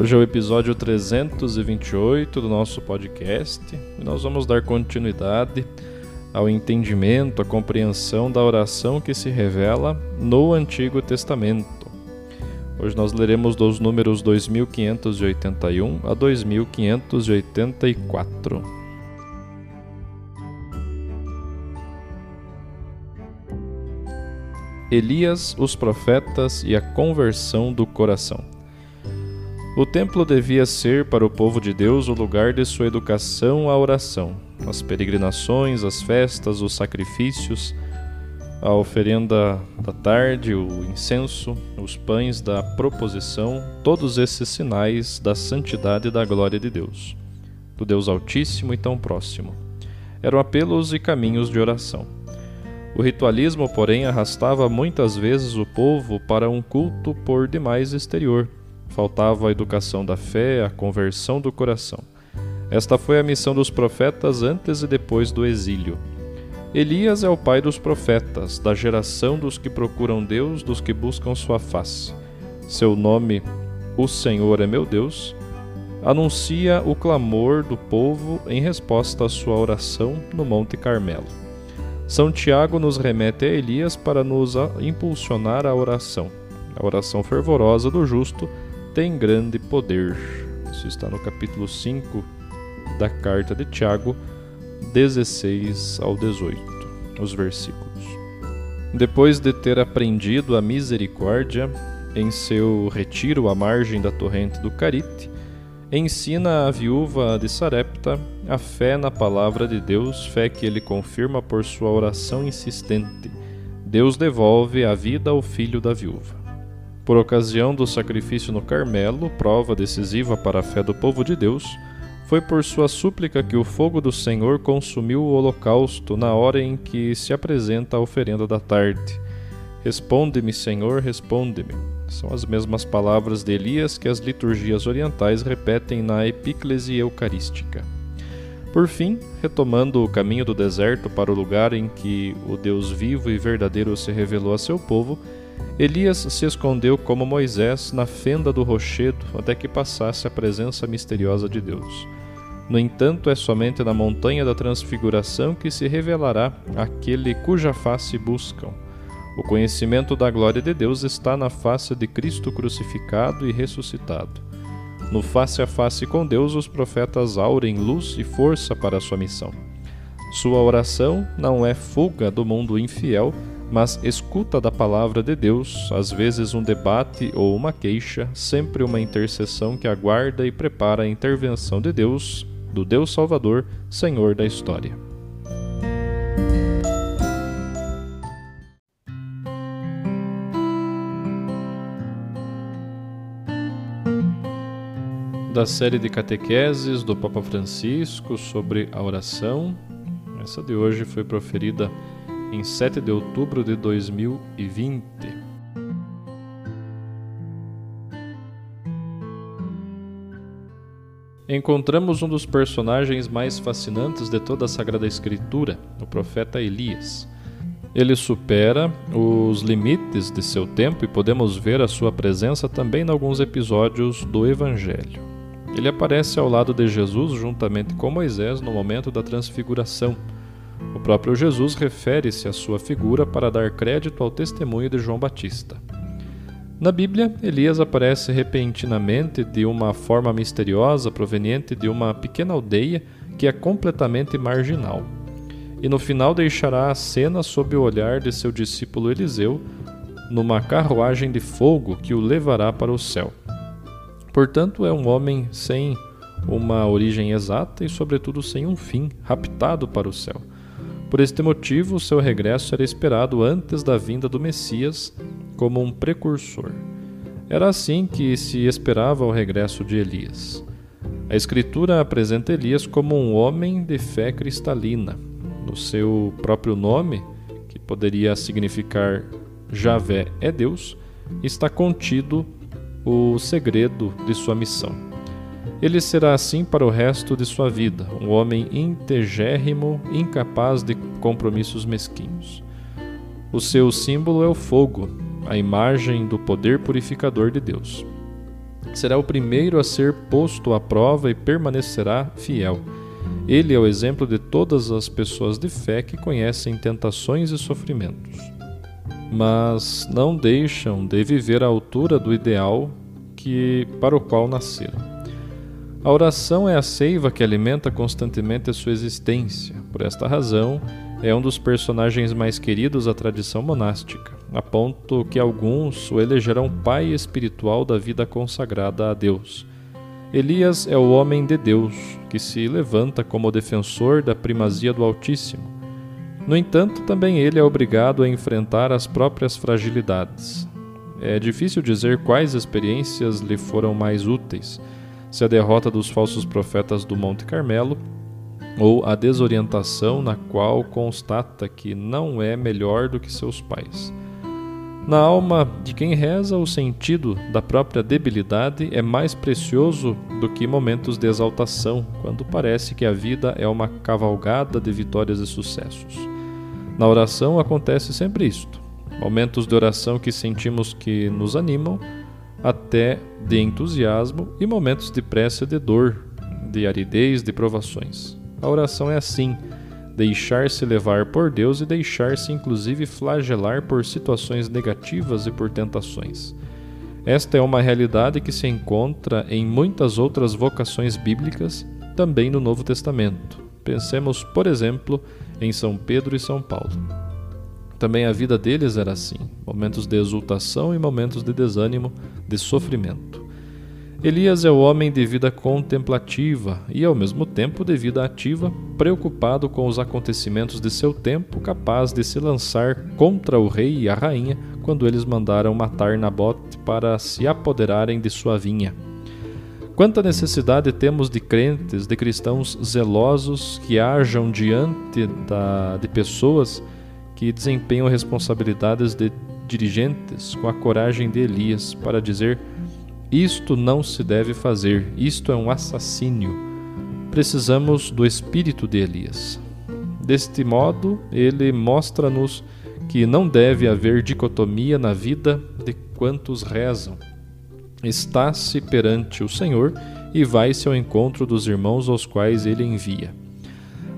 Hoje é o episódio 328 do nosso podcast e nós vamos dar continuidade ao entendimento, à compreensão da oração que se revela no Antigo Testamento. Hoje nós leremos dos números 2581 a 2584. Elias, os profetas e a conversão do coração. O templo devia ser para o povo de Deus o lugar de sua educação à oração. As peregrinações, as festas, os sacrifícios, a oferenda da tarde, o incenso, os pães da proposição, todos esses sinais da santidade e da glória de Deus, do Deus Altíssimo e tão próximo. Eram apelos e caminhos de oração. O ritualismo, porém, arrastava muitas vezes o povo para um culto por demais exterior faltava a educação da fé, a conversão do coração. Esta foi a missão dos profetas antes e depois do exílio. Elias é o pai dos profetas, da geração dos que procuram Deus, dos que buscam sua face. Seu nome, O Senhor é meu Deus, anuncia o clamor do povo em resposta à sua oração no Monte Carmelo. São Tiago nos remete a Elias para nos impulsionar à oração, a oração fervorosa do justo tem grande poder. Isso está no capítulo 5 da carta de Tiago, 16 ao 18, os versículos. Depois de ter aprendido a misericórdia em seu retiro à margem da torrente do Carite, ensina a viúva de Sarepta a fé na palavra de Deus, fé que ele confirma por sua oração insistente. Deus devolve a vida ao filho da viúva. Por ocasião do sacrifício no Carmelo, prova decisiva para a fé do povo de Deus, foi por sua súplica que o fogo do Senhor consumiu o holocausto na hora em que se apresenta a oferenda da tarde. Responde-me, Senhor, responde-me. São as mesmas palavras de Elias que as liturgias orientais repetem na epíclese eucarística. Por fim, retomando o caminho do deserto para o lugar em que o Deus vivo e verdadeiro se revelou a seu povo, Elias se escondeu como Moisés na fenda do rochedo até que passasse a presença misteriosa de Deus. No entanto, é somente na montanha da transfiguração que se revelará aquele cuja face buscam. O conhecimento da glória de Deus está na face de Cristo crucificado e ressuscitado. No face a face com Deus, os profetas aurem luz e força para a sua missão. Sua oração não é fuga do mundo infiel, mas escuta da palavra de Deus, às vezes um debate ou uma queixa, sempre uma intercessão que aguarda e prepara a intervenção de Deus, do Deus Salvador, Senhor da história. Da série de catequeses do Papa Francisco sobre a oração, essa de hoje foi proferida em 7 de outubro de 2020. Encontramos um dos personagens mais fascinantes de toda a Sagrada Escritura, o profeta Elias. Ele supera os limites de seu tempo e podemos ver a sua presença também em alguns episódios do Evangelho. Ele aparece ao lado de Jesus juntamente com Moisés no momento da transfiguração próprio Jesus refere-se à sua figura para dar crédito ao testemunho de João Batista. Na Bíblia, Elias aparece repentinamente de uma forma misteriosa proveniente de uma pequena aldeia que é completamente marginal. E no final deixará a cena sob o olhar de seu discípulo Eliseu, numa carruagem de fogo que o levará para o céu. Portanto, é um homem sem uma origem exata e, sobretudo, sem um fim, raptado para o céu. Por este motivo, seu regresso era esperado antes da vinda do Messias como um precursor. Era assim que se esperava o regresso de Elias. A Escritura apresenta Elias como um homem de fé cristalina. No seu próprio nome, que poderia significar Javé é Deus, está contido o segredo de sua missão. Ele será assim para o resto de sua vida, um homem integérrimo, incapaz de compromissos mesquinhos. O seu símbolo é o fogo, a imagem do poder purificador de Deus. Será o primeiro a ser posto à prova e permanecerá fiel. Ele é o exemplo de todas as pessoas de fé que conhecem tentações e sofrimentos mas não deixam de viver à altura do ideal que para o qual nasceram. A oração é a seiva que alimenta constantemente a sua existência. Por esta razão, é um dos personagens mais queridos da tradição monástica, a ponto que alguns o elegerão pai espiritual da vida consagrada a Deus. Elias é o homem de Deus, que se levanta como defensor da primazia do Altíssimo no entanto, também ele é obrigado a enfrentar as próprias fragilidades. É difícil dizer quais experiências lhe foram mais úteis: se a derrota dos falsos profetas do Monte Carmelo ou a desorientação na qual constata que não é melhor do que seus pais. Na alma de quem reza, o sentido da própria debilidade é mais precioso do que momentos de exaltação, quando parece que a vida é uma cavalgada de vitórias e sucessos. Na oração acontece sempre isto: momentos de oração que sentimos que nos animam, até de entusiasmo, e momentos de pressa de dor, de aridez, de provações. A oração é assim: deixar-se levar por Deus e deixar-se inclusive flagelar por situações negativas e por tentações. Esta é uma realidade que se encontra em muitas outras vocações bíblicas, também no Novo Testamento. Pensemos, por exemplo, em São Pedro e São Paulo. Também a vida deles era assim: momentos de exultação e momentos de desânimo, de sofrimento. Elias é o homem de vida contemplativa e, ao mesmo tempo, de vida ativa, preocupado com os acontecimentos de seu tempo, capaz de se lançar contra o rei e a rainha quando eles mandaram matar Nabote para se apoderarem de sua vinha. Quanta necessidade temos de crentes, de cristãos zelosos que hajam diante da, de pessoas que desempenham responsabilidades de dirigentes com a coragem de Elias para dizer: isto não se deve fazer, isto é um assassínio. Precisamos do espírito de Elias. Deste modo, ele mostra-nos que não deve haver dicotomia na vida de quantos rezam está-se perante o Senhor e vai-se ao encontro dos irmãos aos quais ele envia.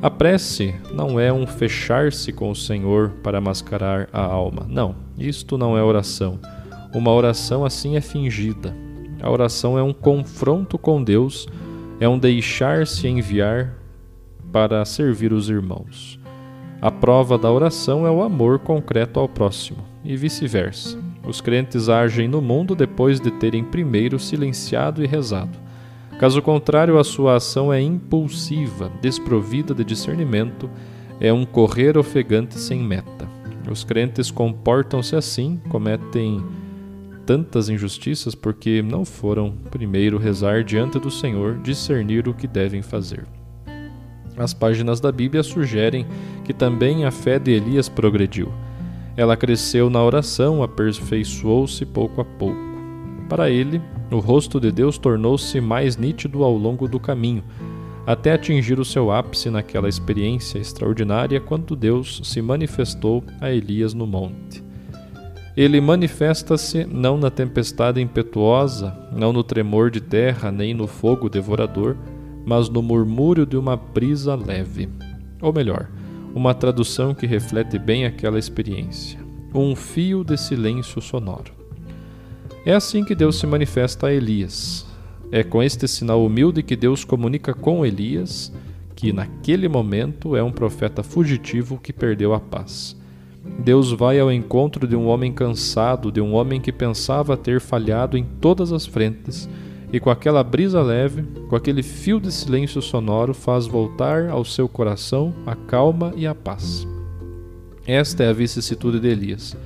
A prece não é um fechar-se com o Senhor para mascarar a alma. Não, isto não é oração. Uma oração assim é fingida. A oração é um confronto com Deus, é um deixar-se enviar para servir os irmãos. A prova da oração é o amor concreto ao próximo, e vice-versa. Os crentes agem no mundo depois de terem primeiro silenciado e rezado. Caso contrário, a sua ação é impulsiva, desprovida de discernimento, é um correr ofegante sem meta. Os crentes comportam-se assim, cometem tantas injustiças porque não foram primeiro rezar diante do Senhor, discernir o que devem fazer. As páginas da Bíblia sugerem que também a fé de Elias progrediu. Ela cresceu na oração, aperfeiçoou-se pouco a pouco. Para ele, o rosto de Deus tornou-se mais nítido ao longo do caminho, até atingir o seu ápice naquela experiência extraordinária quando Deus se manifestou a Elias no monte. Ele manifesta-se não na tempestade impetuosa, não no tremor de terra, nem no fogo devorador, mas no murmúrio de uma brisa leve. Ou melhor, uma tradução que reflete bem aquela experiência. Um fio de silêncio sonoro. É assim que Deus se manifesta a Elias. É com este sinal humilde que Deus comunica com Elias que, naquele momento, é um profeta fugitivo que perdeu a paz. Deus vai ao encontro de um homem cansado, de um homem que pensava ter falhado em todas as frentes, e com aquela brisa leve, com aquele fio de silêncio sonoro, faz voltar ao seu coração a calma e a paz. Esta é a vicissitude de Elias,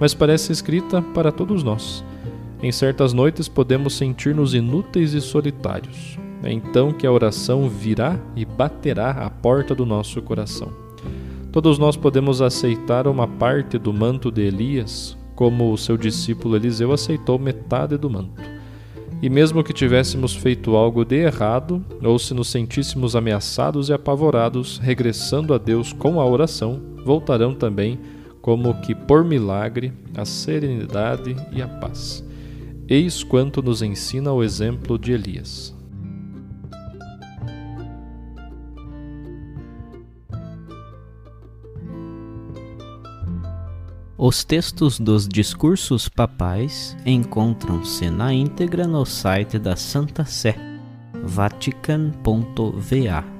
mas parece escrita para todos nós. Em certas noites podemos sentir-nos inúteis e solitários. É então que a oração virá e baterá à porta do nosso coração. Todos nós podemos aceitar uma parte do manto de Elias, como o seu discípulo Eliseu aceitou metade do manto. E mesmo que tivéssemos feito algo de errado, ou se nos sentíssemos ameaçados e apavorados, regressando a Deus com a oração, voltarão também, como que por milagre, a serenidade e a paz. Eis quanto nos ensina o exemplo de Elias. Os textos dos discursos papais encontram-se na íntegra no site da Santa Sé, vatican.va.